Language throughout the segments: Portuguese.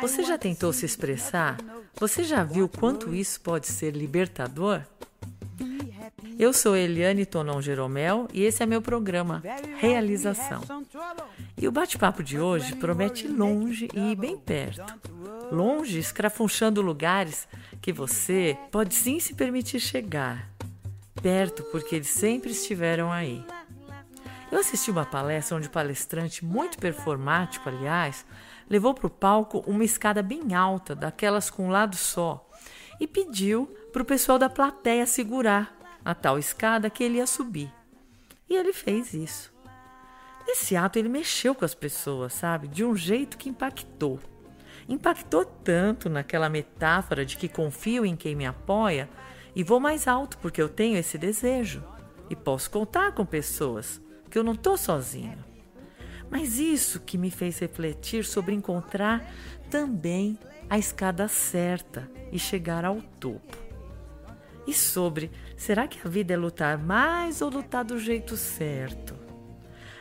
Você já tentou se expressar? Você já viu quanto isso pode ser libertador? Eu sou Eliane Tonon Jeromel e esse é meu programa Realização. E o bate-papo de hoje promete longe e bem perto. Longe, escrafunchando lugares que você pode sim se permitir chegar. Perto, porque eles sempre estiveram aí. Eu assisti uma palestra onde o palestrante, muito performático, aliás, levou para o palco uma escada bem alta, daquelas com um lado só, e pediu para o pessoal da plateia segurar a tal escada que ele ia subir. E ele fez isso. Nesse ato, ele mexeu com as pessoas, sabe? De um jeito que impactou. Impactou tanto naquela metáfora de que confio em quem me apoia e vou mais alto porque eu tenho esse desejo. E posso contar com pessoas, que eu não estou sozinho. Mas isso que me fez refletir sobre encontrar também a escada certa e chegar ao topo. E sobre será que a vida é lutar mais ou lutar do jeito certo?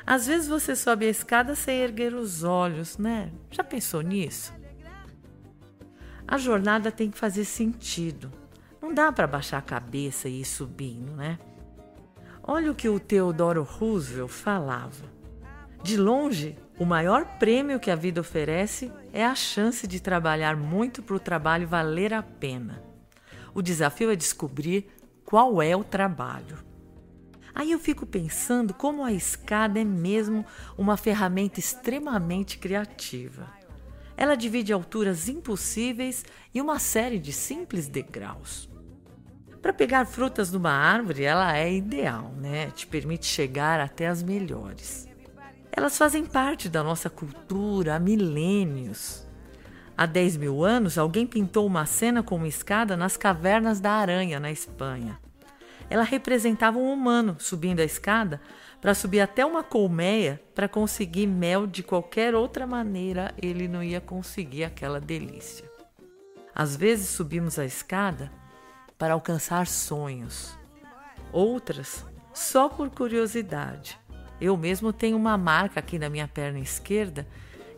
Às vezes você sobe a escada sem erguer os olhos, né? Já pensou nisso? A jornada tem que fazer sentido. Não dá para baixar a cabeça e ir subindo, né? Olha o que o Theodore Roosevelt falava. De longe, o maior prêmio que a vida oferece é a chance de trabalhar muito para o trabalho valer a pena. O desafio é descobrir qual é o trabalho. Aí eu fico pensando como a escada é mesmo uma ferramenta extremamente criativa. Ela divide alturas impossíveis e uma série de simples degraus. Para pegar frutas numa árvore, ela é ideal, né? Te permite chegar até as melhores. Elas fazem parte da nossa cultura há milênios. Há 10 mil anos, alguém pintou uma cena com uma escada nas cavernas da Aranha, na Espanha. Ela representava um humano subindo a escada para subir até uma colmeia para conseguir mel de qualquer outra maneira ele não ia conseguir aquela delícia. Às vezes subimos a escada para alcançar sonhos, outras só por curiosidade. Eu mesmo tenho uma marca aqui na minha perna esquerda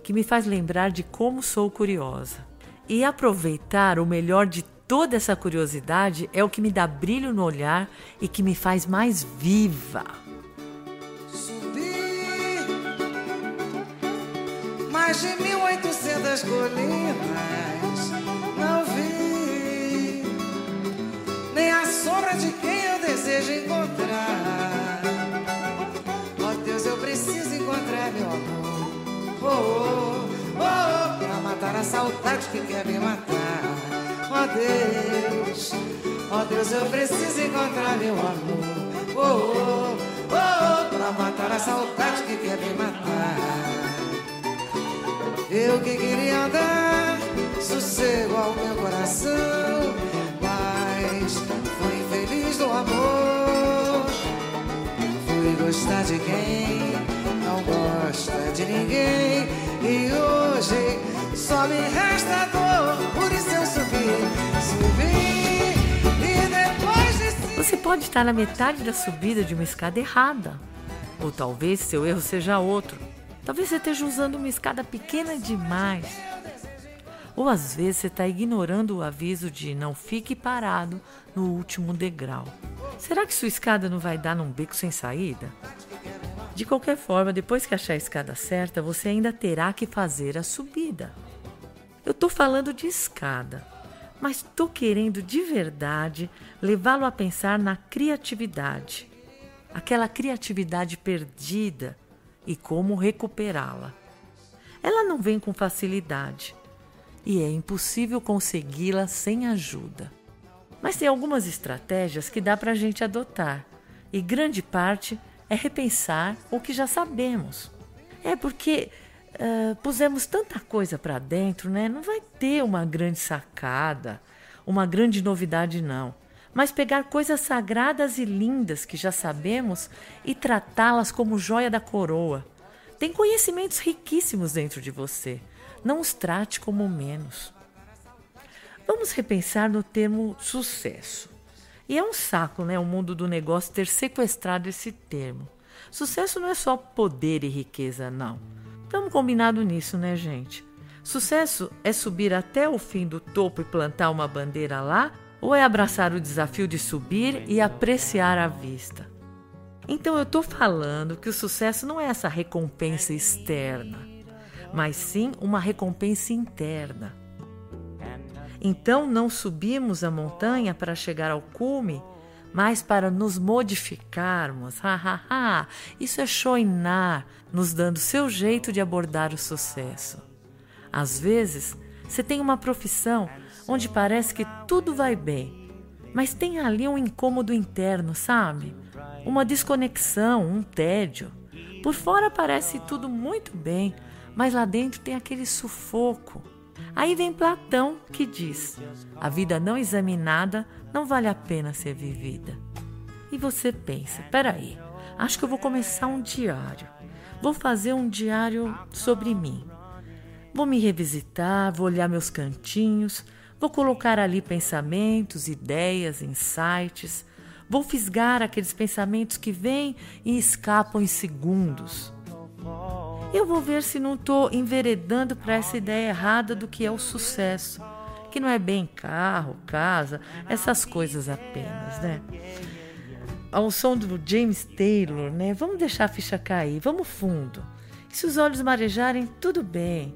que me faz lembrar de como sou curiosa. E aproveitar o melhor de toda essa curiosidade é o que me dá brilho no olhar e que me faz mais viva. Mais de 1800 colinas, não vi nem a sombra de quem eu desejo encontrar. Oh, Deus, eu preciso encontrar meu amor. Oh, oh, oh, oh, pra matar a saudade que quer me matar. Oh, Deus, oh, Deus, eu preciso encontrar meu amor. Oh, oh, oh, oh, pra matar a saudade que quer me matar. Eu que queria dar sossego ao meu coração, Fui gostar de quem não gosta de ninguém. E hoje só me resta dor, por isso eu subi, subi. Você pode estar na metade da subida de uma escada errada. Ou talvez seu erro seja outro. Talvez você esteja usando uma escada pequena demais. Ou às vezes você está ignorando o aviso de não fique parado no último degrau. Será que sua escada não vai dar num beco sem saída? De qualquer forma, depois que achar a escada certa, você ainda terá que fazer a subida. Eu estou falando de escada, mas estou querendo de verdade levá-lo a pensar na criatividade. Aquela criatividade perdida e como recuperá-la. Ela não vem com facilidade e é impossível consegui-la sem ajuda. Mas tem algumas estratégias que dá para a gente adotar e grande parte é repensar o que já sabemos. É porque uh, pusemos tanta coisa para dentro, né? Não vai ter uma grande sacada, uma grande novidade, não. Mas pegar coisas sagradas e lindas que já sabemos e tratá-las como joia da coroa. Tem conhecimentos riquíssimos dentro de você. Não os trate como menos. Vamos repensar no termo sucesso. E é um saco, né, o mundo do negócio ter sequestrado esse termo. Sucesso não é só poder e riqueza, não. Estamos combinados nisso, né, gente? Sucesso é subir até o fim do topo e plantar uma bandeira lá, ou é abraçar o desafio de subir e apreciar a vista? Então eu estou falando que o sucesso não é essa recompensa externa, mas sim uma recompensa interna. Então não subimos a montanha para chegar ao cume, mas para nos modificarmos. Isso é choinar, nos dando seu jeito de abordar o sucesso. Às vezes, você tem uma profissão onde parece que tudo vai bem, mas tem ali um incômodo interno, sabe? Uma desconexão, um tédio. Por fora parece tudo muito bem, mas lá dentro tem aquele sufoco. Aí vem Platão que diz: a vida não examinada não vale a pena ser vivida. E você pensa: peraí, acho que eu vou começar um diário. Vou fazer um diário sobre mim. Vou me revisitar, vou olhar meus cantinhos, vou colocar ali pensamentos, ideias, insights. Vou fisgar aqueles pensamentos que vêm e escapam em segundos. Eu vou ver se não estou enveredando para essa ideia errada do que é o sucesso, que não é bem carro, casa, essas coisas apenas, né? Ao som do James Taylor, né? Vamos deixar a ficha cair, vamos fundo. E se os olhos marejarem, tudo bem.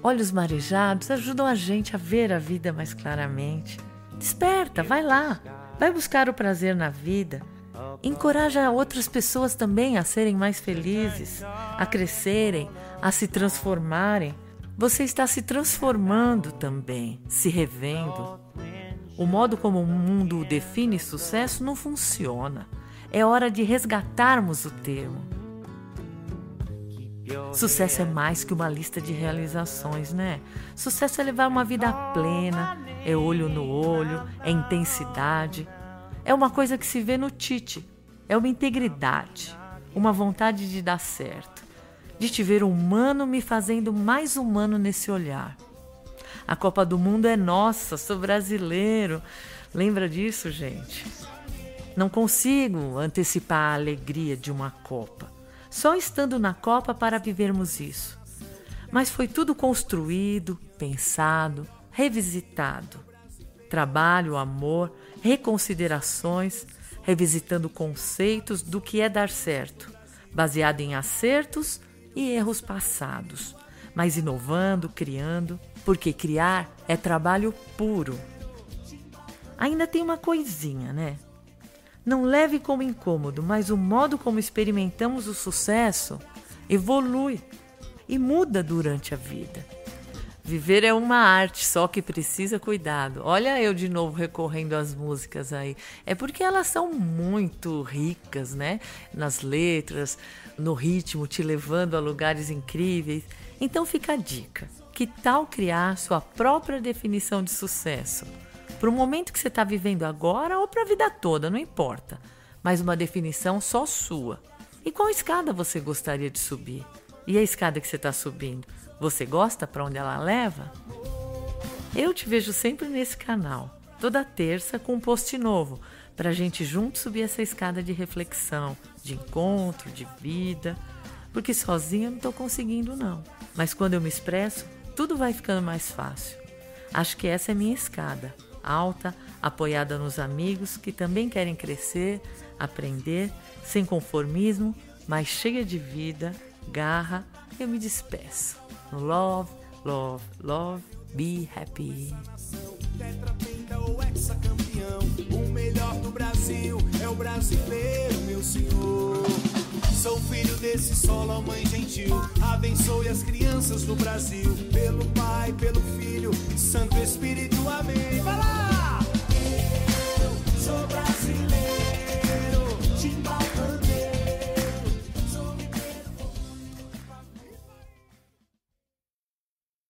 Olhos marejados ajudam a gente a ver a vida mais claramente. Desperta, vai lá, vai buscar o prazer na vida. Encoraja outras pessoas também a serem mais felizes, a crescerem, a se transformarem. Você está se transformando também, se revendo. O modo como o mundo define sucesso não funciona. É hora de resgatarmos o termo. Sucesso é mais que uma lista de realizações, né? Sucesso é levar uma vida plena, é olho no olho, é intensidade. É uma coisa que se vê no Tite, é uma integridade, uma vontade de dar certo, de te ver humano me fazendo mais humano nesse olhar. A Copa do Mundo é nossa, sou brasileiro. Lembra disso, gente? Não consigo antecipar a alegria de uma Copa só estando na Copa para vivermos isso. Mas foi tudo construído, pensado, revisitado. Trabalho, amor, reconsiderações, revisitando conceitos do que é dar certo, baseado em acertos e erros passados, mas inovando, criando, porque criar é trabalho puro. Ainda tem uma coisinha, né? Não leve como incômodo, mas o modo como experimentamos o sucesso evolui e muda durante a vida. Viver é uma arte, só que precisa cuidado. Olha eu de novo recorrendo às músicas aí. É porque elas são muito ricas, né? Nas letras, no ritmo, te levando a lugares incríveis. Então fica a dica. Que tal criar sua própria definição de sucesso? para o momento que você está vivendo agora ou para a vida toda, não importa. Mas uma definição só sua. E qual escada você gostaria de subir? E a escada que você está subindo, você gosta para onde ela leva? Eu te vejo sempre nesse canal, toda terça com um post novo, para a gente juntos subir essa escada de reflexão, de encontro, de vida. Porque sozinha eu não estou conseguindo, não. Mas quando eu me expresso, tudo vai ficando mais fácil. Acho que essa é minha escada alta, apoiada nos amigos que também querem crescer, aprender, sem conformismo, mas cheia de vida, garra, eu me despeço. Love, love, love, be happy. Sou filho desse solo, mãe gentil. Abençoe as crianças do Brasil. Pelo Pai, pelo Filho, Santo Espírito, amém. Vai lá!